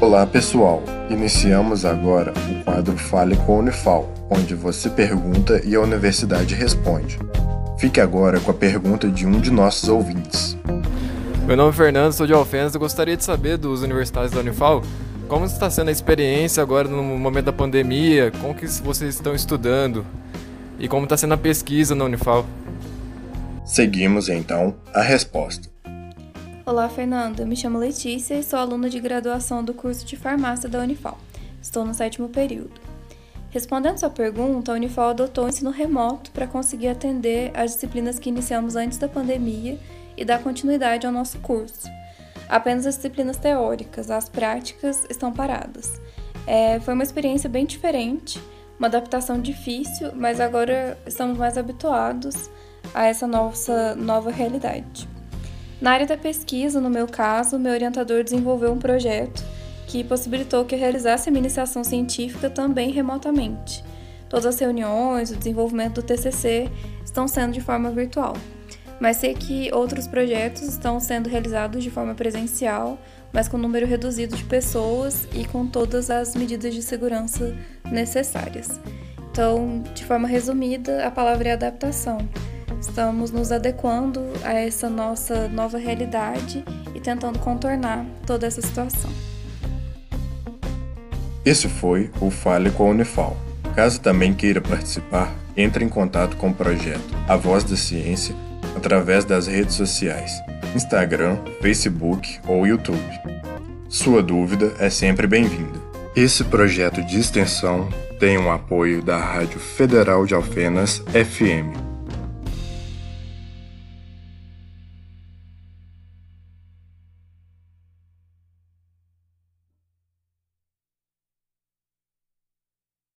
Olá pessoal, iniciamos agora o quadro Fale com a Unifal, onde você pergunta e a universidade responde. Fique agora com a pergunta de um de nossos ouvintes. Meu nome é Fernando, sou de Alfenas. Eu gostaria de saber dos universitários da Unifal como está sendo a experiência agora no momento da pandemia, como que vocês estão estudando e como está sendo a pesquisa na Unifal. Seguimos então a resposta. Olá, Fernando. Me chamo Letícia e sou aluna de graduação do curso de farmácia da Unifal. Estou no sétimo período. Respondendo sua pergunta, a Unifal adotou o ensino remoto para conseguir atender as disciplinas que iniciamos antes da pandemia e dar continuidade ao nosso curso. Apenas as disciplinas teóricas, as práticas estão paradas. É, foi uma experiência bem diferente, uma adaptação difícil, mas agora estamos mais habituados a essa nossa nova realidade. Na área da pesquisa, no meu caso, meu orientador desenvolveu um projeto que possibilitou que eu realizasse a minha iniciação científica também remotamente. Todas as reuniões, o desenvolvimento do TCC estão sendo de forma virtual. Mas sei que outros projetos estão sendo realizados de forma presencial, mas com número reduzido de pessoas e com todas as medidas de segurança necessárias. Então, de forma resumida, a palavra é adaptação. Estamos nos adequando a essa nossa nova realidade e tentando contornar toda essa situação. Esse foi o Fale com a Unifal. Caso também queira participar, entre em contato com o projeto A Voz da Ciência através das redes sociais, Instagram, Facebook ou YouTube. Sua dúvida é sempre bem-vinda. Esse projeto de extensão tem o um apoio da Rádio Federal de Alfenas FM